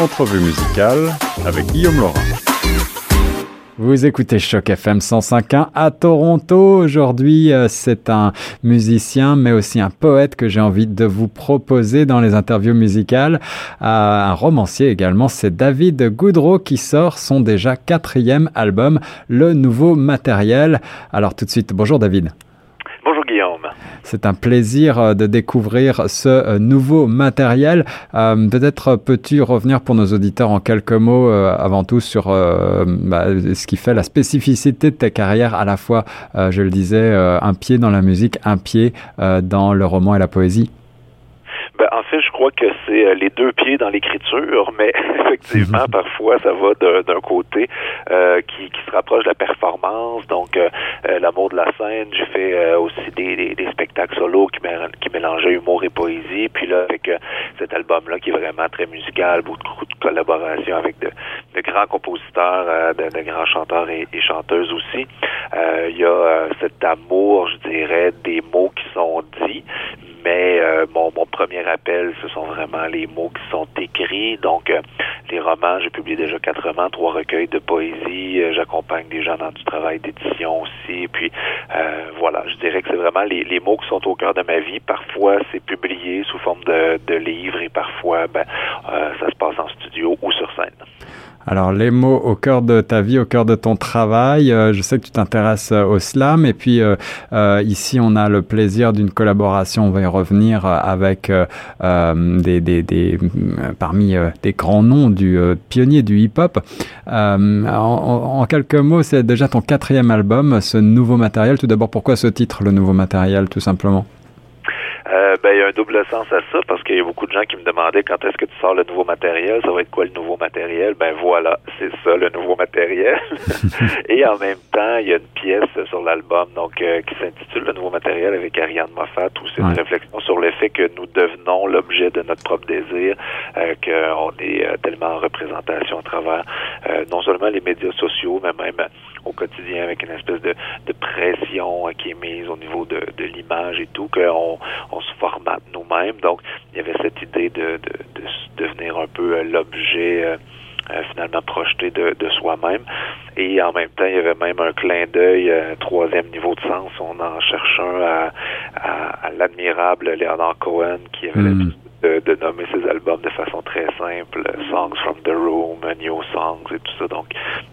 Entrevue musicale avec Guillaume Laurent. Vous écoutez Choc FM 105.1 à Toronto. Aujourd'hui, euh, c'est un musicien, mais aussi un poète que j'ai envie de vous proposer dans les interviews musicales. Euh, un romancier également, c'est David Goudreau qui sort son déjà quatrième album, Le Nouveau Matériel. Alors tout de suite, bonjour David. C'est un plaisir euh, de découvrir ce euh, nouveau matériel. Euh, peut-être peux-tu revenir pour nos auditeurs en quelques mots avant tout sur bah, ce qui fait la spécificité de ta carrière, à la fois, je le disais, un pied dans la musique, un pied dans le roman et la poésie. Ben, en fait, je crois que c'est les deux pieds dans l'écriture, mais effectivement, mhm. parfois, ça va d'un côté euh, qui, qui, se rapproche de la performance, donc euh, l'amour de la scène. J'ai fait aussi des, solo qui, mélangeaient humour et poésie. Puis là, avec cet album-là qui est vraiment très musical, beaucoup de collaborations avec de, grands compositeurs, de, de, grands chanteurs et, chanteuses aussi. Il y a cet amour, je dirais, des mots qui sont dits, mais euh, mon, premier appel, ce sont vraiment les mots qui sont écrits. Donc, euh, les romans, j'ai publié déjà quatre romans, trois recueils de poésie. Euh, j'accompagne des gens dans du travail d'édition aussi. Et puis, voilà, je dirais que c'est vraiment les, les, mots qui sont au cœur de ma vie. Parfois, c'est publié sous forme de, de livres et parfois, ben, ça se passe en studio ou sur scène. Alors les mots au cœur de ta vie, au cœur de ton travail, euh, je sais que tu t'intéresses euh, au slam et puis euh, ici on a le plaisir d'une collaboration, on va y revenir avec des, des, des, parmi des grands noms du pionnier du hip-hop. En, en, quelques mots, c'est déjà ton quatrième album, ce nouveau matériel. Tout d'abord, pourquoi ce titre, le nouveau matériel, tout simplement? Euh, ben, il y a un double sens à ça parce qu'il y a beaucoup de gens qui me demandaient quand est-ce que tu sors le nouveau matériel, ça va être quoi le nouveau matériel? Ben voilà, c'est ça le nouveau matériel. Et en même temps, il y a une pièce sur l'album donc euh, qui s'intitule Le nouveau matériel avec Ariane Moffat où c'est une réflexion sur le fait que nous devenons l'objet de notre propre désir, euh, qu'on est euh, tellement en représentation à travers non seulement les médias sociaux, mais même au quotidien avec une espèce de, de pression qui est mise au niveau de, de l'image et tout, qu'on on se formate nous-mêmes. Donc, il y avait cette idée de, de, de devenir un peu euh, l'objet euh, euh, finalement projeté de, de soi-même. Et en même temps, il y avait même un clin d'œil, troisième niveau de sens. On en cherche un à, à, l'admirable Leonard Cohen qui avait hmm. De, de, nommer ses albums de façon très simple, Songs from the Room, New Songs et tout ça. Donc,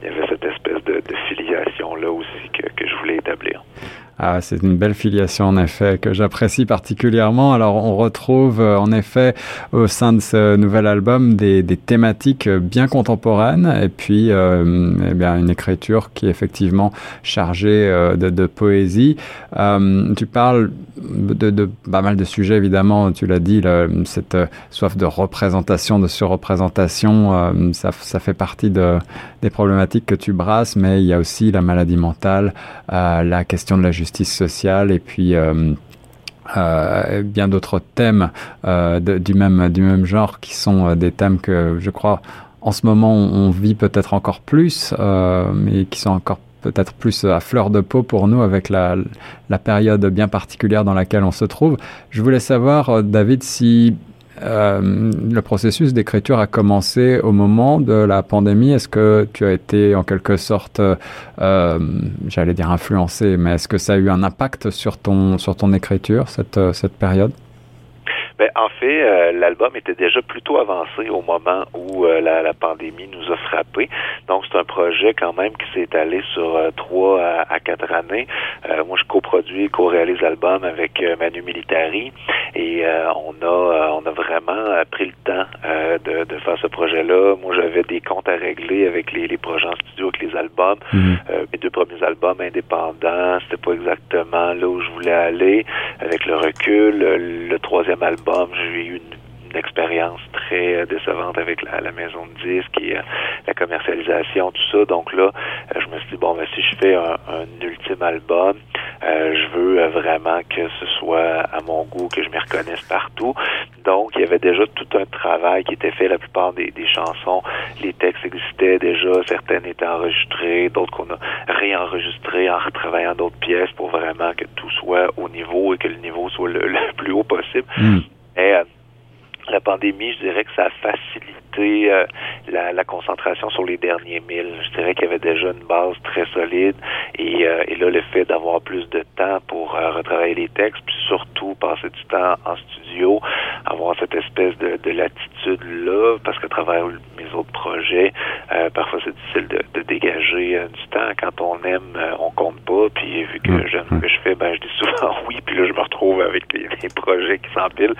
il y avait cette espèce de, de filiation-là aussi que, que je voulais établir. Ah, c'est une belle filiation en effet que j'apprécie particulièrement. Alors on retrouve euh, en effet au sein de ce nouvel album des, thématiques bien contemporaines et puis euh, eh bien une écriture qui est effectivement chargée euh, de, poésie. Euh, tu parles de, pas mal de sujets évidemment. Tu l'as dit, cette soif de représentation, de surreprésentation, ça, ça fait partie de, des problématiques que tu brasses, mais il y a aussi la maladie mentale, la question de la justice sociale et puis euh, euh, bien d'autres thèmes euh, du même du même genre qui sont des thèmes que je crois en ce moment on, vit peut-être encore plus, mais qui sont encore peut-être plus à fleur de peau pour nous avec la, la période bien particulière dans laquelle on se trouve. Je voulais savoir, David, si euh, le processus d'écriture a commencé au moment de la pandémie. Est-ce que tu as été en quelque sorte, euh, j'allais dire influencé, mais est-ce que ça a eu un impact sur ton sur ton écriture cette cette période? Ben, en fait, euh, l'album était déjà plutôt avancé au moment où euh, la, la, pandémie nous a frappé. Donc, c'est un projet quand même qui s'est étalé sur euh, trois à, quatre années. moi, je coproduis et co-réalise l'album avec Manu Militari et on a on a vraiment pris le temps de, de, faire ce projet-là. Moi, j'avais des comptes à régler avec les, les projets en studio, avec les albums. Mhm. mes deux premiers albums indépendants, c'était pas exactement là où je voulais aller. Avec le recul, le troisième album j'ai eu une, expérience très euh, décevante avec la, maison de disques et euh, la commercialisation, tout ça. Donc là, euh, je me suis dit, bon, ben, si je fais un, ultime album, je veux vraiment que ce soit à mon goût, que je me reconnaisse partout. Donc, il y avait déjà tout un travail qui était fait. La plupart des, des chansons, les textes existaient déjà, certaines étaient enregistrées, d'autres qu'on a réenregistrées en retravaillant d'autres pièces pour vraiment que tout soit au niveau et que le niveau soit le, plus haut possible. Hmm. Mais euh, la pandémie, je dirais que ça a facilité limiter la, la, concentration sur les derniers milles. Je dirais qu'il y avait déjà une base très solide et, et là, le fait d'avoir plus de temps pour retravailler les textes, puis surtout passer du temps en studio, avoir cette espèce de, de latitude-là, parce qu'à travers mes autres projets, parfois c'est difficile de, dégager du temps. Quand on aime, on compte pas, puis vu que j'aime ce que je fais, ben je dis souvent oui, puis là je me retrouve avec les, projets qui s'empilent.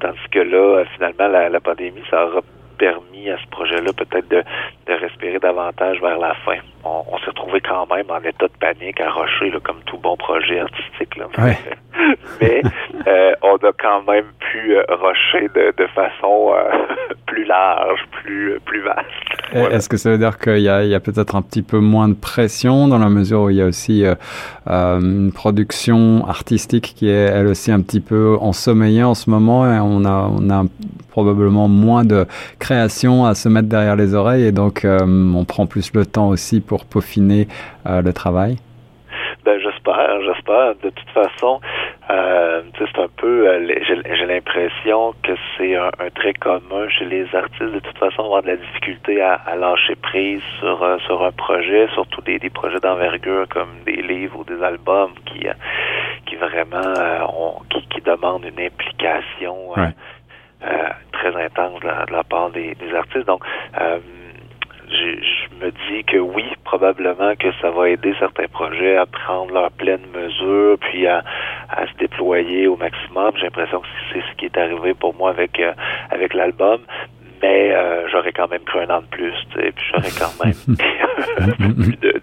Tandis que là, finalement, la, la pandémie, ça aura permis à ce projet-là peut-être de, de respirer davantage vers la fin. On, on s'est retrouvé quand même en état de panique à Rocher, là, comme tout bon projet artistique. Là. Mais euh, on a quand même pu euh, rocher de, de façon euh, plus large, plus, plus vaste. Est-ce que ça veut dire qu'il y a, a peut-être un petit peu moins de pression dans la mesure où il y a aussi une production artistique qui est elle aussi un petit peu ensommeillée en ce moment et on a, on a probablement moins de création à se mettre derrière les oreilles et donc on prend plus le temps aussi pour peaufiner le travail? J'espère, j'espère. De toute façon, euh, c'est un peu, euh, j'ai l'impression que c'est un, trait commun chez les artistes. De toute façon, avoir de la difficulté à, lâcher prise sur euh, sur un projet, surtout des, des projets d'envergure comme des livres ou des albums qui qui vraiment ont, qui, qui demandent une implication très intense de la, de la part des, des artistes. Donc je me dis que oui, probablement que ça va aider certains projets à prendre leur pleine mesure, puis à, à se déployer au maximum. J'ai l'impression que c'est ce qui est arrivé pour moi avec euh, avec l'album. Mais euh, j'aurais quand même pris un an de plus, et puis j'aurais quand même plus de.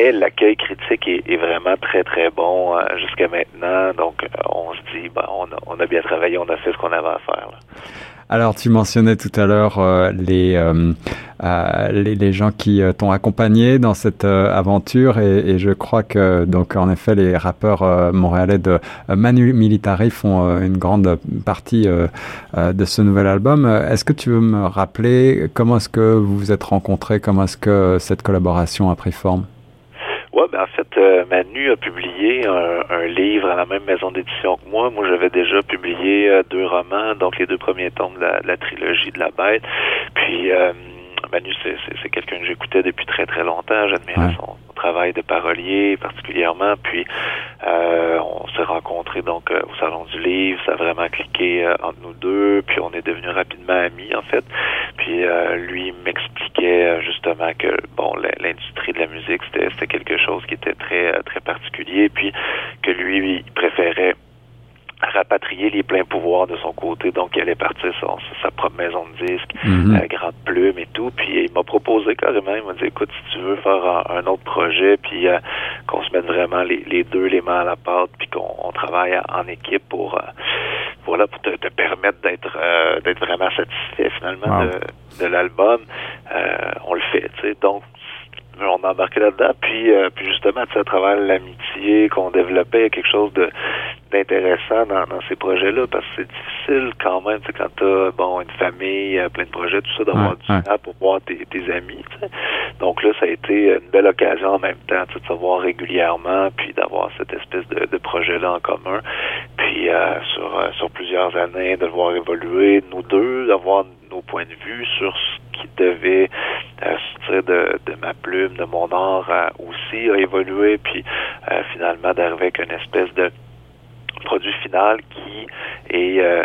Mais l'accueil critique est, vraiment très très bon euh, jusqu'à maintenant. Donc on se dit, ben, on, a, bien travaillé, on a fait ce qu'on avait à faire. Alors, tu mentionnais tout à l'heure euh, les, euh, euh, les, les gens qui t'ont accompagné dans cette aventure et, et, je crois que donc en effet les rappeurs montréalais de Manu Militari font une grande partie de ce nouvel album. Est-ce que tu veux me rappeler comment est-ce que vous vous êtes rencontrés, comment est-ce que cette collaboration a pris forme? Ben en fait, euh, Manu a publié un, un, livre à la même maison d'édition que moi. Moi, j'avais déjà publié euh, deux romans, donc les deux premiers tomes de la, de la trilogie de la bête. Puis euh, Manu, c'est quelqu'un que j'écoutais depuis très très longtemps. J'admirais son, travail de parolier particulièrement. Puis euh, on s'est rencontrés donc euh, au salon du livre. Ça a vraiment cliqué euh, entre nous deux. Puis on est devenus rapidement amis en fait. Puis euh, lui m'expliquait justement que bon l'industrie de la musique c'était quelque chose qui était très très particulier. Puis que lui il préférait rapatrier les pleins pouvoirs de son côté. Donc, il allait partir sur, sa propre maison de disque, mm grande plume et tout. Puis, il m'a proposé carrément, il m'a dit, écoute, si tu veux faire un, autre projet, puis euh, qu'on se mette vraiment les, deux les mains à la pâte, puis qu'on travaille en équipe pour, euh, voilà, pour te, permettre d'être d'être vraiment satisfait finalement de, de l'album, on le fait, tu sais. Donc, on a embarqué là-dedans. Puis, euh, puis justement, à travers l'amitié qu'on développait, quelque chose de d'intéressant dans, dans, ces projets-là, parce que c'est difficile quand même, quand tu as bon, une famille, euh, plein de projets, tout ça, d'avoir du temps pour voir tes, tes amis. Donc là, ça a été une belle occasion en même temps de se voir régulièrement, puis d'avoir cette espèce de, de projet-là en commun. Puis euh, sur, euh, sur plusieurs années, de le voir évoluer, nous deux, d'avoir nos points de vue sur ce qui devait euh, sortir de, de, ma plume, de mon art euh, aussi a évolué, puis euh, finalement d'arriver avec une espèce de produit final qui est euh,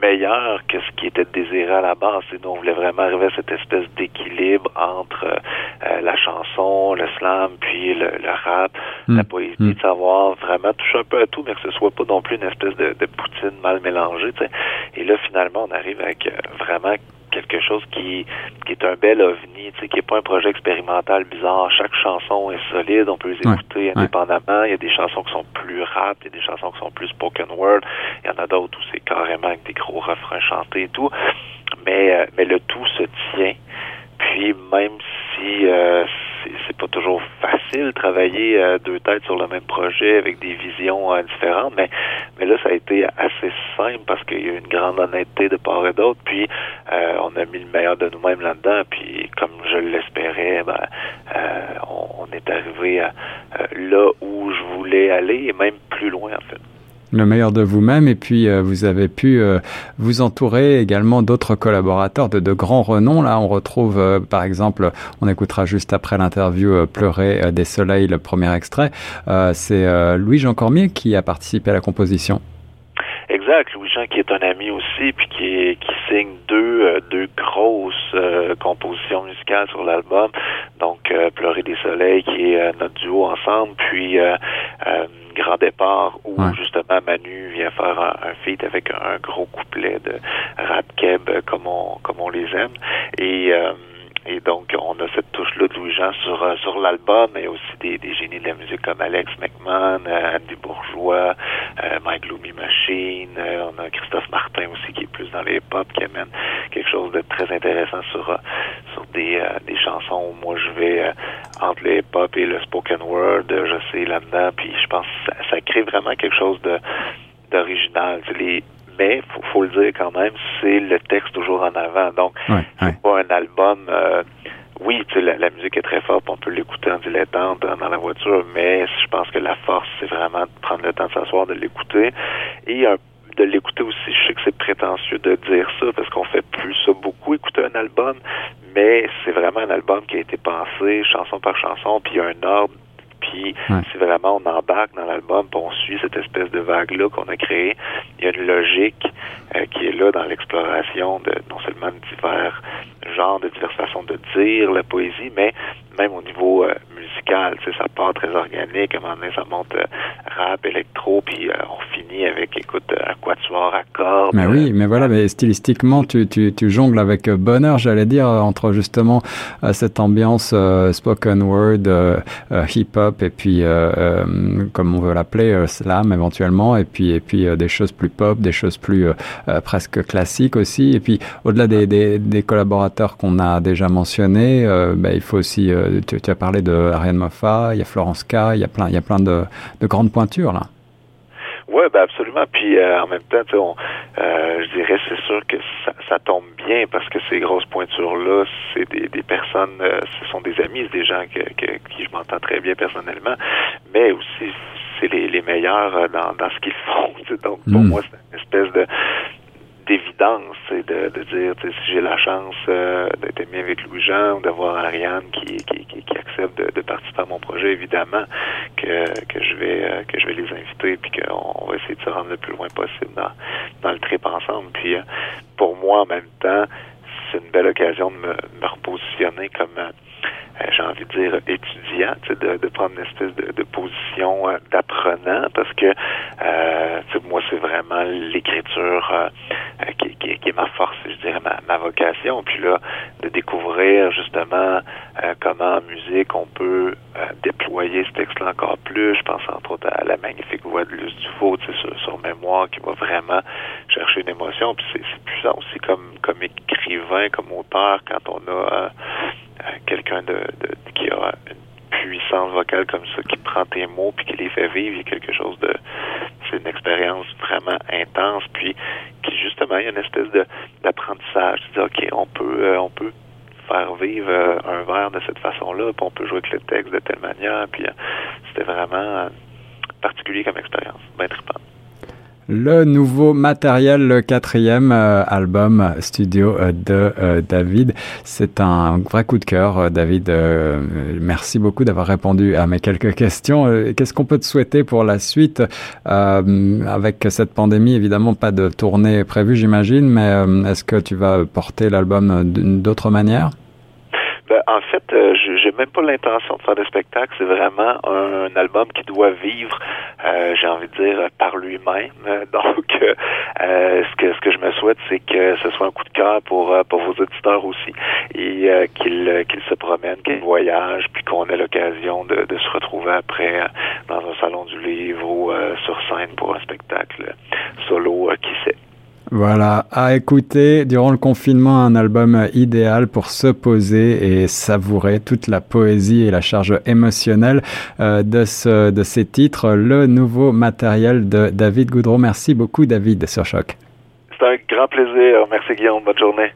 meilleur que ce qui était désiré à la base. Et nous, on voulait vraiment arriver à cette espèce d'équilibre entre euh, la chanson, le slam, puis le, le rap, la mm. poésie, mm. de savoir vraiment toucher un peu à tout, mais que ce soit pas non plus une espèce de, de poutine mal mélangée. Et là, finalement, on arrive avec vraiment quelque chose qui, qui est un bel ovni, tu sais, qui est pas un projet expérimental bizarre. Chaque chanson est solide, on peut les écouter indépendamment. Il y a des chansons qui sont plus rap, il y a des chansons qui sont plus spoken word. Il y en a d'autres où c'est carrément avec des gros refrains chantés et tout. Mais, euh, mais le tout se tient. Puis même si euh, c'est pas toujours facile travailler euh, deux têtes sur le même projet avec des visions euh, différentes, mais mais là ça a été assez simple parce qu'il y a eu une grande honnêteté de part et d'autre, puis euh, on a mis le meilleur de nous-mêmes là-dedans, puis comme je l'espérais, ben, on, on, est arrivé à, là où je voulais aller et même plus loin en fait. Le meilleur de vous-même et puis euh, vous avez pu euh, vous entourer également d'autres collaborateurs de, de, grands renoms. Là, on retrouve euh, par exemple, on écoutera juste après l'interview Pleurer des soleils, le premier extrait. C'est Louis-Jean Cormier qui a participé à la composition. Exact, Louis-Jean qui est un ami aussi, puis qui, qui signe deux, deux grosses compositions musicales sur l'album. Donc, Pleurer des soleils qui est notre duo ensemble, puis grand départ où justement Manu vient faire un, un feat avec un, gros couplet de rap keb comme on comme on les aime. Et euh, et donc, on a cette touche-là de Louis-Jean sur, euh, sur l'album, mais aussi des, des, génies de la musique comme Alex McMahon, euh, Andy Bourgeois, euh, Mike Gloomy Machine. on a Christophe Martin aussi qui est plus dans les pop, qui amène quelque chose de très intéressant sur, sur des, des chansons où moi je vais entre les pop et le spoken word, je sais là-dedans, puis je pense que ça, ça crée vraiment quelque chose de d'original. Les mais faut, faut le dire quand même, c'est le texte toujours en avant. Donc, c'est pas un album. Euh, oui, la, la musique est très forte, on peut l'écouter en dilettante dans, la voiture, mais je pense que la force, c'est vraiment de prendre le temps de s'asseoir, de l'écouter et de l'écouter aussi. Je sais que c'est prétentieux de dire ça parce qu'on fait plus ça beaucoup, écouter un album, mais c'est vraiment un album qui a été pensé chanson par chanson, puis il y a un ordre puis si vraiment on embarque dans l'album, on suit cette espèce de vague-là qu'on a créée, il y a une logique euh, qui est là dans l'exploration de non seulement de divers genres, de diverses façons de dire la poésie, mais même au niveau euh, musical, ça part très organique, à un moment donné, ça monte euh, rap, électro, puis on avec, écoute, un quatuor à cordes. Mais oui, mais voilà, mais stylistiquement, tu, tu, tu jongles avec bonheur, j'allais dire, entre justement cette ambiance spoken word, hip-hop, et puis, comme on veut l'appeler, slam éventuellement, et puis, et puis des choses plus pop, des choses plus presque classiques aussi, et puis au-delà des, des, des collaborateurs qu'on a déjà mentionnés, ben, il faut aussi tu, tu, as parlé de Ariane Moffat, il y a Florence K, il y a plein, il y a plein de, de grandes pointures là. Oui, ben absolument. Puis euh, en même temps, on, euh, je dirais c'est sûr que ça, ça, tombe bien parce que ces grosses pointures-là, c'est des, des personnes, euh, ce sont des amis, des gens que, que, qui je m'entends très bien personnellement, mais aussi c'est les, les meilleurs dans, dans ce qu'ils font. Donc pour mm. moi, c'est une espèce de d'évidence, c'est de, de dire si j'ai la chance euh, d'être aimé avec Louis-Jean ou d'avoir Ariane qui, qui, qui, qui accepte de, de, participer à mon projet, évidemment que, que je vais euh, que je vais les inviter puis qu'on va essayer de se rendre le plus loin possible dans, dans le trip ensemble. Puis euh, pour moi en même temps, c'est une belle occasion de me, me repositionner comme euh, j'ai envie de dire, étudiant, de, de prendre une espèce de, de position euh, d'apprenant parce que euh, moi, c'est vraiment l'écriture euh, qui, est ma force, je dirais, ma, ma, vocation. Puis là, de découvrir justement comment en musique on peut déployer ce texte-là encore plus. Je pense entre autres à la magnifique voix de Luce Dufault, sur, sur mémoire, qui va vraiment chercher une émotion. Puis c'est puissant aussi comme, comme écrivain, comme auteur, quand on a quelqu'un de, de, qui a une puissance vocale comme ça, qui prend tes mots puis qui les fait vivre, il y a quelque chose de c'est une expérience vraiment intense, puis qui il y a une espèce de d'apprentissage, de dire ok on peut euh, on peut faire vivre euh, un verre de cette façon-là, puis on peut jouer avec le texte de telle manière, puis euh, c'était vraiment particulier comme expérience, bien trippant. Le nouveau matériel, le quatrième euh, album studio euh, de euh, David. C'est un vrai coup de cœur, David. merci beaucoup d'avoir répondu à mes quelques questions. Qu'est-ce qu'on peut te souhaiter pour la suite? Avec cette pandémie, évidemment, pas de tournée prévue, j'imagine, mais est-ce que tu vas porter l'album d'autre manière ben, en fait, euh, j'ai même pas l'intention de faire de spectacle. C'est vraiment un, album qui doit vivre, euh, j'ai envie de dire, par lui-même. Donc, euh, ce que ce que je me souhaite, c'est que ce soit un coup de cœur pour pour vos auditeurs aussi, et qu'ils qu'ils se promènent, qu'ils voyagent, puis qu'on ait l'occasion de, de, se retrouver après dans un salon du livre ou sur scène pour un spectacle solo, qui sait. Voilà, à écouter durant le confinement un album idéal pour se poser et savourer toute la poésie et la charge émotionnelle euh, de, ce, de ces titres, le nouveau matériel de David Goudreau. Merci beaucoup David sur Choc. C'est un grand plaisir. Merci Guillaume. Bonne journée.